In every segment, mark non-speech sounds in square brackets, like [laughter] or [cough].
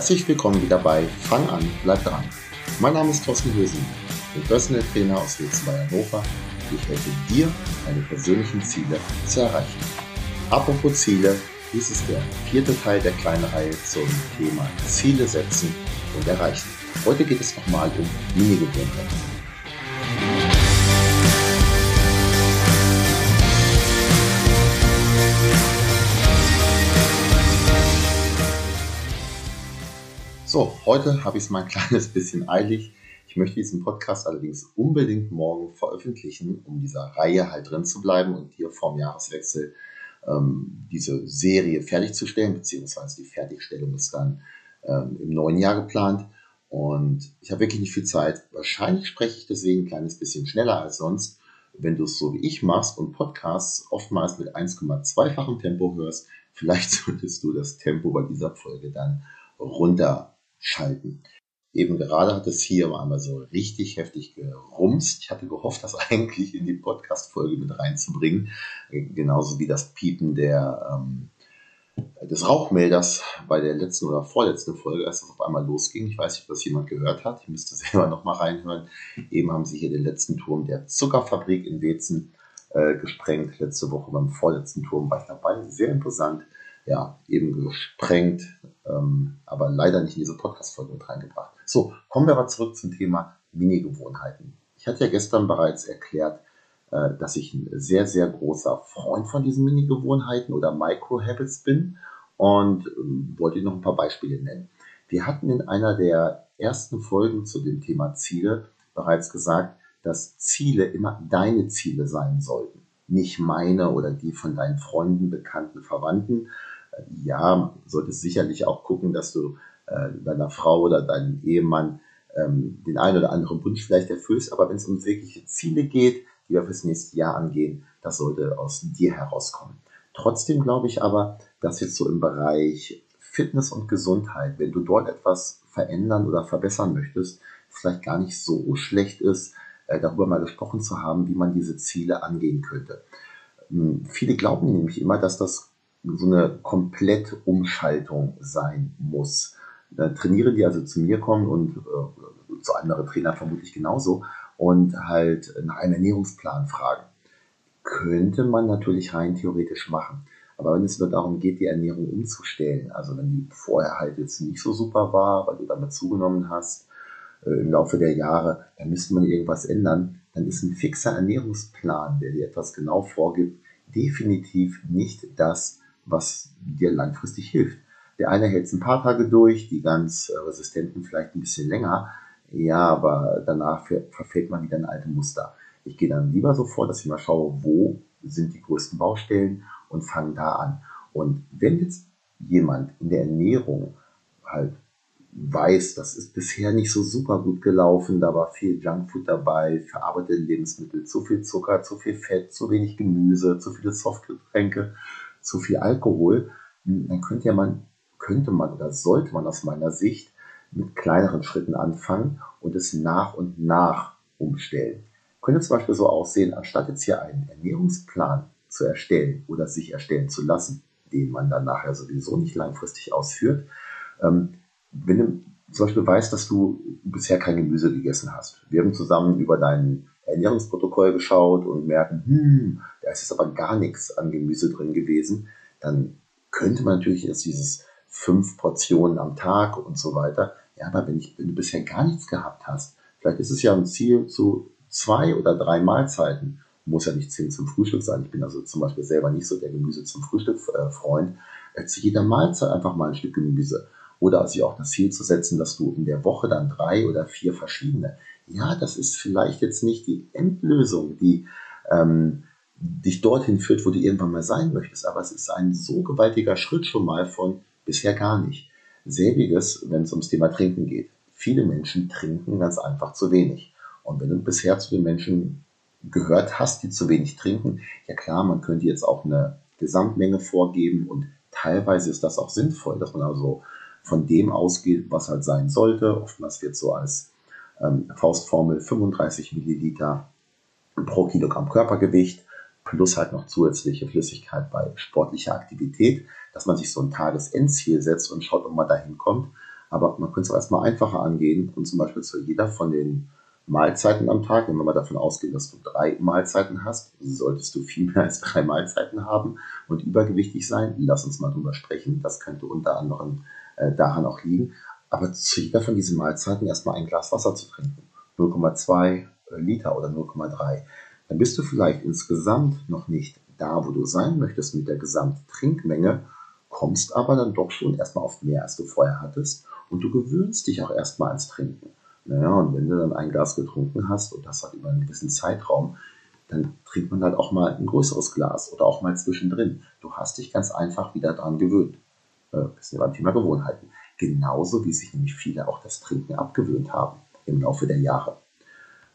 Herzlich willkommen wieder bei Fang an, bleib dran. Mein Name ist Thorsten Hösen, ich bin Personal Trainer aus Wilzen bei Hannover. Ich helfe dir, deine persönlichen Ziele zu erreichen. Apropos Ziele, dies ist der vierte Teil der kleinen Reihe zum Thema Ziele setzen und erreichen. Heute geht es nochmal um Mini-Gewohnheiten. So, heute habe ich es mal ein kleines bisschen eilig. Ich möchte diesen Podcast allerdings unbedingt morgen veröffentlichen, um dieser Reihe halt drin zu bleiben und hier vorm Jahreswechsel ähm, diese Serie fertigzustellen, beziehungsweise die Fertigstellung ist dann ähm, im neuen Jahr geplant. Und ich habe wirklich nicht viel Zeit. Wahrscheinlich spreche ich deswegen ein kleines bisschen schneller als sonst. Wenn du es so wie ich machst und Podcasts oftmals mit 1,2-fachem Tempo hörst, vielleicht solltest du das Tempo bei dieser Folge dann runter schalten. Eben gerade hat es hier einmal so richtig heftig gerumst. Ich hatte gehofft, das [laughs] eigentlich in die Podcast-Folge mit reinzubringen. Genauso wie das Piepen der, ähm, des Rauchmelders bei der letzten oder vorletzten Folge, als das auf einmal losging. Ich weiß nicht, ob das jemand gehört hat. Ich müsste [laughs] selber nochmal reinhören. Eben haben sie hier den letzten Turm der Zuckerfabrik in Wezen äh, gesprengt. Letzte Woche beim vorletzten Turm war ich dabei. Sehr imposant ja, eben gesprengt, ähm, aber leider nicht in diese Podcast-Folge mit reingebracht. So, kommen wir aber zurück zum Thema Mini-Gewohnheiten. Ich hatte ja gestern bereits erklärt, äh, dass ich ein sehr, sehr großer Freund von diesen Mini-Gewohnheiten oder Micro-Habits bin und ähm, wollte noch ein paar Beispiele nennen. Wir hatten in einer der ersten Folgen zu dem Thema Ziele bereits gesagt, dass Ziele immer deine Ziele sein sollten, nicht meine oder die von deinen Freunden, Bekannten, Verwandten, ja, solltest sicherlich auch gucken, dass du äh, deiner Frau oder deinem Ehemann ähm, den einen oder anderen Wunsch vielleicht erfüllst. Aber wenn es um wirkliche Ziele geht, die wir fürs nächste Jahr angehen, das sollte aus dir herauskommen. Trotzdem glaube ich aber, dass jetzt so im Bereich Fitness und Gesundheit, wenn du dort etwas verändern oder verbessern möchtest, vielleicht gar nicht so schlecht ist, äh, darüber mal gesprochen zu haben, wie man diese Ziele angehen könnte. Hm, viele glauben nämlich immer, dass das so eine Komplettumschaltung sein muss. Da trainiere die also zu mir kommen und äh, zu anderen Trainern vermutlich genauso und halt nach einem Ernährungsplan fragen. Könnte man natürlich rein theoretisch machen. Aber wenn es nur darum geht, die Ernährung umzustellen, also wenn die vorher halt jetzt nicht so super war, weil du damit zugenommen hast äh, im Laufe der Jahre, dann müsste man irgendwas ändern, dann ist ein fixer Ernährungsplan, der dir etwas genau vorgibt, definitiv nicht das, was dir langfristig hilft. Der eine hält es ein paar Tage durch, die ganz äh, resistenten vielleicht ein bisschen länger. Ja, aber danach verfällt man wieder in alte Muster. Ich gehe dann lieber so vor, dass ich mal schaue, wo sind die größten Baustellen und fange da an. Und wenn jetzt jemand in der Ernährung halt weiß, das ist bisher nicht so super gut gelaufen, da war viel Junkfood dabei, verarbeitete Lebensmittel, zu viel Zucker, zu viel Fett, zu wenig Gemüse, zu viele Softgetränke zu viel Alkohol, hm, dann könnte man, könnte man oder sollte man aus meiner Sicht mit kleineren Schritten anfangen und es nach und nach umstellen. Könnte zum Beispiel so aussehen, anstatt jetzt hier einen Ernährungsplan zu erstellen oder sich erstellen zu lassen, den man dann nachher sowieso nicht langfristig ausführt, ähm, wenn du zum Beispiel weißt, dass du bisher kein Gemüse gegessen hast. Wir haben zusammen über deinen Ernährungsprotokoll geschaut und merken, hm, da ist aber gar nichts an Gemüse drin gewesen, dann könnte man natürlich jetzt dieses fünf Portionen am Tag und so weiter. Ja, aber wenn, ich, wenn du bisher gar nichts gehabt hast, vielleicht ist es ja ein Ziel zu zwei oder drei Mahlzeiten. Muss ja nicht zehn zum Frühstück sein. Ich bin also zum Beispiel selber nicht so der Gemüse zum Frühstück äh. Äh, zu jeder Mahlzeit einfach mal ein Stück Gemüse. Oder sich auch das Ziel zu setzen, dass du in der Woche dann drei oder vier verschiedene ja, das ist vielleicht jetzt nicht die Endlösung, die ähm, dich dorthin führt, wo du irgendwann mal sein möchtest, aber es ist ein so gewaltiger Schritt schon mal von bisher gar nicht. Selbiges, wenn es ums Thema Trinken geht. Viele Menschen trinken ganz einfach zu wenig. Und wenn du bisher zu den Menschen gehört hast, die zu wenig trinken, ja klar, man könnte jetzt auch eine Gesamtmenge vorgeben und teilweise ist das auch sinnvoll, dass man also von dem ausgeht, was halt sein sollte. Oftmals wird so als ähm, Faustformel 35 Milliliter pro Kilogramm Körpergewicht plus halt noch zusätzliche Flüssigkeit bei sportlicher Aktivität, dass man sich so ein Tagesendziel setzt und schaut, ob man dahin kommt. Aber man könnte es auch erstmal einfacher angehen und zum Beispiel zu jeder von den Mahlzeiten am Tag, wenn wir mal davon ausgehen, dass du drei Mahlzeiten hast, solltest du viel mehr als drei Mahlzeiten haben und übergewichtig sein. Lass uns mal drüber sprechen. Das könnte unter anderem äh, daran auch liegen. Aber zu jeder von diesen Mahlzeiten erstmal ein Glas Wasser zu trinken. 0,2 Liter oder 0,3. Dann bist du vielleicht insgesamt noch nicht da, wo du sein möchtest mit der Gesamttrinkmenge, kommst aber dann doch schon erstmal auf mehr, als du vorher hattest. Und du gewöhnst dich auch erstmal ans Trinken. Naja, und wenn du dann ein Glas getrunken hast und das hat über einen gewissen Zeitraum, dann trinkt man halt auch mal ein größeres Glas oder auch mal zwischendrin. Du hast dich ganz einfach wieder daran gewöhnt. Äh, ist ja beim Thema Gewohnheiten. Genauso wie sich nämlich viele auch das Trinken abgewöhnt haben im Laufe der Jahre.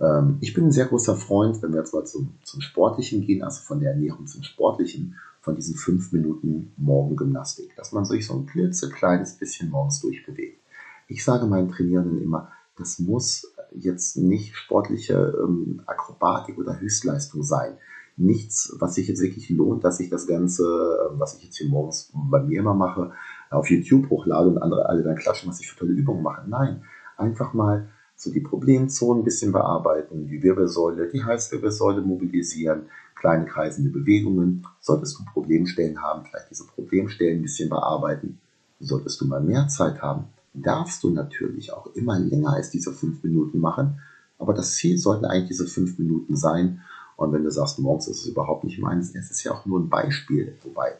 Ähm, ich bin ein sehr großer Freund, wenn wir jetzt mal zum, zum Sportlichen gehen, also von der Ernährung zum Sportlichen, von diesen fünf Minuten Morgengymnastik, dass man sich so ein klitzekleines bisschen morgens durchbewegt. Ich sage meinen Trainierenden immer, das muss jetzt nicht sportliche ähm, Akrobatik oder Höchstleistung sein. Nichts, was sich jetzt wirklich lohnt, dass ich das Ganze, äh, was ich jetzt hier morgens bei mir immer mache, auf YouTube hochlade und andere alle dann klatschen, was ich für tolle Übungen mache. Nein, einfach mal so die Problemzonen ein bisschen bearbeiten, die Wirbelsäule, die Halswirbelsäule mobilisieren, kleine kreisende Bewegungen. Solltest du Problemstellen haben, vielleicht diese Problemstellen ein bisschen bearbeiten. Solltest du mal mehr Zeit haben, darfst du natürlich auch immer länger als diese fünf Minuten machen. Aber das Ziel sollten eigentlich diese fünf Minuten sein. Und wenn du sagst, morgens ist es überhaupt nicht meins, es ist ja auch nur ein Beispiel. Wobei,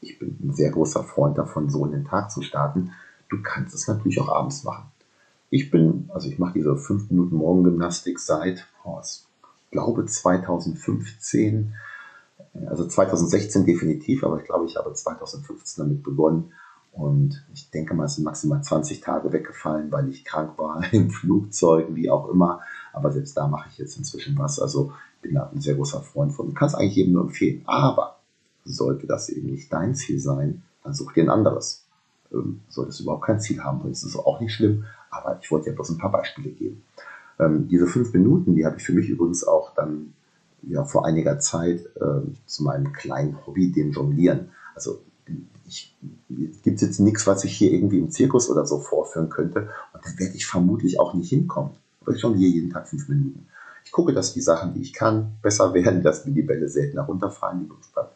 ich bin ein sehr großer Freund davon, so in den Tag zu starten. Du kannst es natürlich auch abends machen. Ich bin, also ich mache diese 5 Minuten Morgengymnastik seit, ich glaube 2015, also 2016 definitiv, aber ich glaube, ich habe 2015 damit begonnen. Und ich denke mal, es sind maximal 20 Tage weggefallen, weil ich krank war, [laughs] im Flugzeug, wie auch immer. Aber selbst da mache ich jetzt inzwischen was. Also bin da ein sehr großer Freund von. Du kannst eigentlich jedem nur empfehlen. Aber sollte das eben nicht dein Ziel sein, dann such dir ein anderes. Ähm, solltest du überhaupt kein Ziel haben, dann ist es auch nicht schlimm. Aber ich wollte ja bloß ein paar Beispiele geben. Ähm, diese fünf Minuten, die habe ich für mich übrigens auch dann ja, vor einiger Zeit äh, zu meinem kleinen Hobby, dem Jonglieren. Also ich, gibt jetzt nichts, was ich hier irgendwie im Zirkus oder so vorführen könnte. Und da werde ich vermutlich auch nicht hinkommen. Aber ich jongliere jeden Tag fünf Minuten. Ich gucke, dass die Sachen, die ich kann, besser [laughs] werden, dass mir die Bälle seltener runterfallen. Beim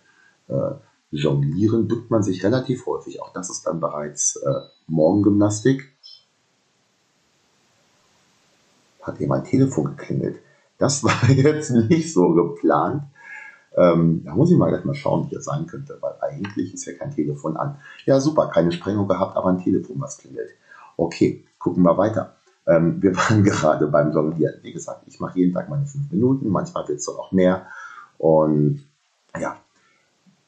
äh, Jonglieren bückt man sich relativ häufig. Auch das ist dann bereits äh, Morgengymnastik. Hat hier mein Telefon geklingelt. Das [laughs] war jetzt nicht so geplant. Ähm, da muss ich mal gleich mal schauen, wie das sein könnte, weil eigentlich ist ja kein Telefon an. Ja, super, keine Sprengung gehabt, aber ein Telefon, was klingelt. Okay, gucken wir weiter. Ähm, wir [laughs] waren gerade beim Jonglieren. Wie gesagt, ich mache jeden Tag meine fünf Minuten, manchmal wird es auch mehr. Und ja,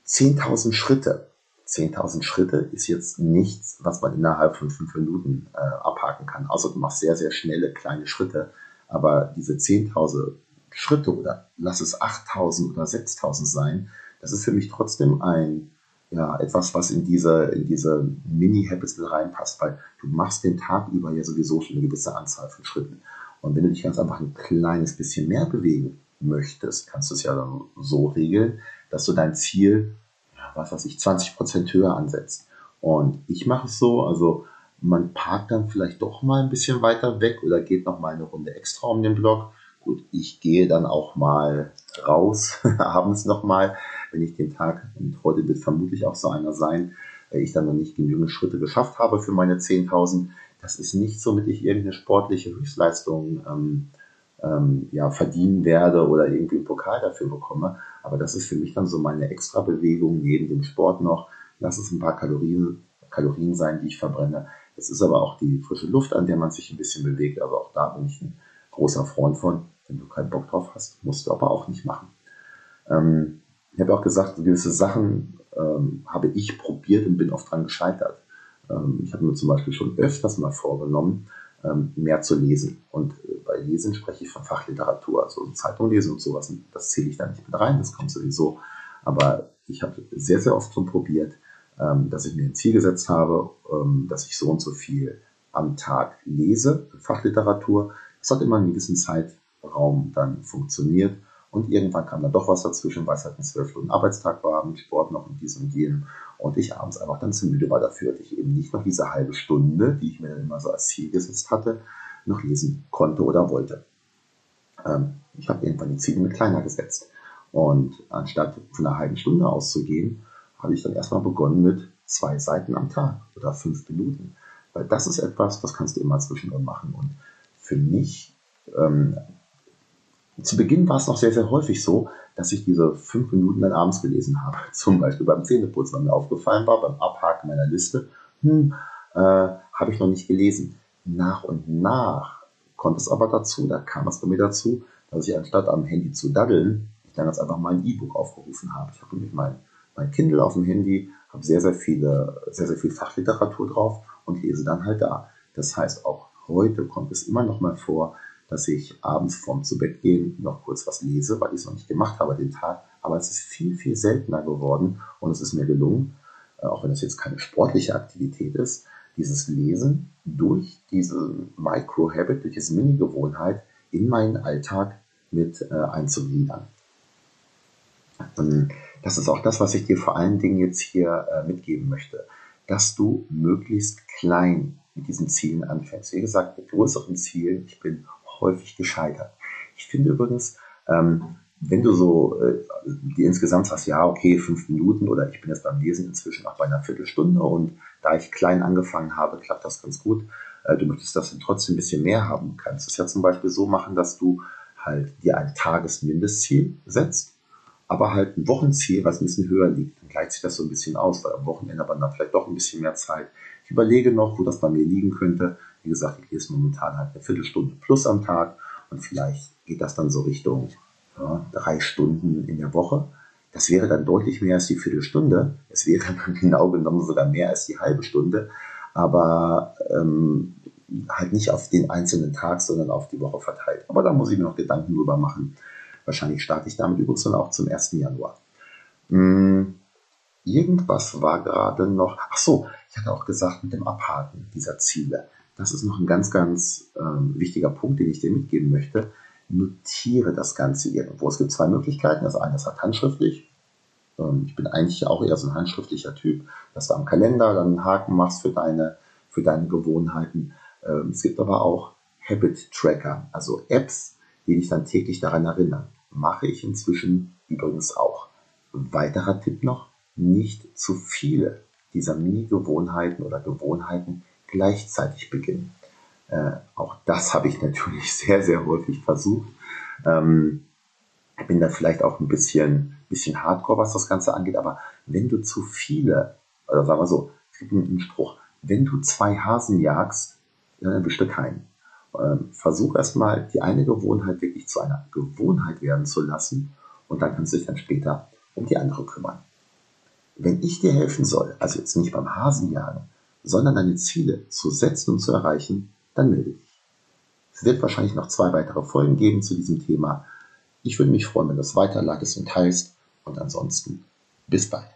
10.000 Schritte 10.000 Schritte ist jetzt nichts, was man innerhalb von fünf Minuten äh, abhaken kann. Also du machst sehr, sehr schnelle kleine Schritte. Aber diese 10.000 Schritte oder lass es 8.000 oder 6.000 sein, das ist für mich trotzdem ein, ja, etwas, was in diese, in diese Mini-Habits mit reinpasst, weil du machst den Tag über ja sowieso schon eine gewisse Anzahl von Schritten. Und wenn du dich ganz einfach ein kleines bisschen mehr bewegen möchtest, kannst du es ja dann so regeln, dass du dein Ziel was weiß ich, 20 Prozent höher ansetzt. Und ich mache es so, also man parkt dann vielleicht doch mal ein bisschen weiter weg oder geht noch mal eine Runde extra um den Block. Gut, ich gehe dann auch mal raus, [laughs] abends noch mal, wenn ich den Tag, und heute wird vermutlich auch so einer sein, ich dann noch nicht genügend Schritte geschafft habe für meine 10.000. Das ist nicht so, damit ich irgendeine sportliche Höchstleistung ähm, ähm, ja, verdienen werde oder irgendwie einen Pokal dafür bekomme. Aber das ist für mich dann so meine extra Bewegung neben dem Sport noch. Lass es ein paar Kalorien, Kalorien sein, die ich verbrenne. Es ist aber auch die frische Luft, an der man sich ein bisschen bewegt. Also auch da bin ich ein großer Freund von. Wenn du keinen Bock drauf hast, musst du aber auch nicht machen. Ähm, ich habe auch gesagt, gewisse Sachen ähm, habe ich probiert und bin oft dran gescheitert. Ähm, ich habe mir zum Beispiel schon öfters mal vorgenommen, mehr zu lesen. Und äh, bei Lesen spreche ich von Fachliteratur, also Zeitung lesen und sowas. Das zähle ich da nicht mit rein, das kommt sowieso. Aber ich habe sehr, sehr oft schon probiert, ähm, dass ich mir ein Ziel gesetzt habe, ähm, dass ich so und so viel am Tag lese, Fachliteratur. Das hat immer einen gewissen Zeitraum dann funktioniert. Und irgendwann kam dann doch was dazwischen, weil es halt ein zwölf Stunden Arbeitstag war, mit Sport noch und dies und jenem. Und ich abends einfach dann zu müde war dafür, dass ich eben nicht noch diese halbe Stunde, die ich mir dann immer so als Ziel gesetzt hatte, noch lesen konnte oder wollte. Ähm, ich habe irgendwann die Ziele mit kleiner gesetzt. Und anstatt von einer halben Stunde auszugehen, habe ich dann erstmal begonnen mit zwei Seiten am Tag oder fünf Minuten. Weil das ist etwas, das kannst du immer zwischendrin machen. Und für mich, ähm, zu Beginn war es noch sehr, sehr häufig so, dass ich diese fünf Minuten dann abends gelesen habe. [laughs] Zum Beispiel beim Zähneputzen, weil mir aufgefallen war, beim Abhaken meiner Liste, hm, äh, habe ich noch nicht gelesen. Nach und nach kommt es aber dazu, da kam es bei mir dazu, dass ich anstatt am Handy zu daddeln, ich dann jetzt einfach mal ein E-Book aufgerufen habe. Ich habe nämlich mein, mein Kindle auf dem Handy, habe sehr, sehr viele, sehr, sehr viel Fachliteratur drauf und lese dann halt da. Das heißt, auch heute kommt es immer noch mal vor, dass ich abends vorm zu Bett gehen noch kurz was lese, weil ich es noch nicht gemacht habe den Tag. Aber es ist viel, viel seltener geworden und es ist mir gelungen, äh, auch wenn es jetzt keine sportliche Aktivität ist, dieses Lesen durch diese Micro-Habit, durch diese Mini-Gewohnheit in meinen Alltag mit äh, einzugliedern. das ist auch das, was ich dir vor allen Dingen jetzt hier äh, mitgeben möchte, dass du möglichst klein mit diesen Zielen anfängst. Wie gesagt, mit größeren Zielen, ich bin häufig gescheitert. Ich finde übrigens, ähm, wenn du so äh, die insgesamt sagst, ja, okay, fünf Minuten oder ich bin jetzt beim Lesen inzwischen auch bei einer Viertelstunde und da ich klein angefangen habe, klappt das ganz gut. Äh, du möchtest das dann trotzdem ein bisschen mehr haben, kannst es ja zum Beispiel so machen, dass du halt dir ein Tagesmindestziel setzt, aber halt ein Wochenziel, was ein bisschen höher liegt. Dann gleicht sich das so ein bisschen aus, weil am Wochenende hat man dann vielleicht doch ein bisschen mehr Zeit. Ich überlege noch, wo das bei mir liegen könnte. Wie gesagt, ich lese momentan halt eine Viertelstunde plus am Tag und vielleicht geht das dann so Richtung ja, drei Stunden in der Woche. Das wäre dann deutlich mehr als die Viertelstunde. Es wäre dann [laughs] genau genommen sogar mehr als die halbe Stunde, aber ähm, halt nicht auf den einzelnen Tag, sondern auf die Woche verteilt. Aber da muss ich mir noch Gedanken drüber machen. Wahrscheinlich starte ich damit übrigens dann auch zum 1. Januar. Hm, irgendwas war gerade noch. Ach so, ich hatte auch gesagt mit dem Abhaken dieser Ziele. Das ist noch ein ganz, ganz ähm, wichtiger Punkt, den ich dir mitgeben möchte notiere das Ganze irgendwo. Es gibt zwei Möglichkeiten. Das eine ist halt handschriftlich. Ähm, ich bin eigentlich auch eher so ein handschriftlicher Typ, dass du am Kalender dann einen Haken machst für deine, für deine Gewohnheiten. Ähm, es gibt aber auch Habit Tracker, also Apps, die dich dann täglich daran erinnern. Mache ich inzwischen übrigens auch. Weiterer Tipp noch, nicht zu viele dieser Mini-Gewohnheiten oder Gewohnheiten gleichzeitig beginnen. Äh, auch das habe ich [laughs] natürlich sehr, sehr häufig versucht. Ähm, bin da vielleicht auch ein bisschen, bisschen hardcore, was das Ganze angeht, aber wenn du zu viele, oder sagen wir so, einen Spruch, wenn du zwei Hasen jagst, dann erwischst du keinen. Ähm, versuch erstmal die eine Gewohnheit wirklich zu einer Gewohnheit werden zu lassen und dann kannst du dich dann später um die andere kümmern. Wenn ich dir helfen soll, also jetzt nicht beim Hasenjagen, sondern deine Ziele zu setzen und zu erreichen, dann melde dich. Es wird wahrscheinlich noch zwei weitere Folgen geben zu diesem Thema. Ich würde mich freuen, wenn du es weiterleitest und teilst. Und ansonsten bis bald.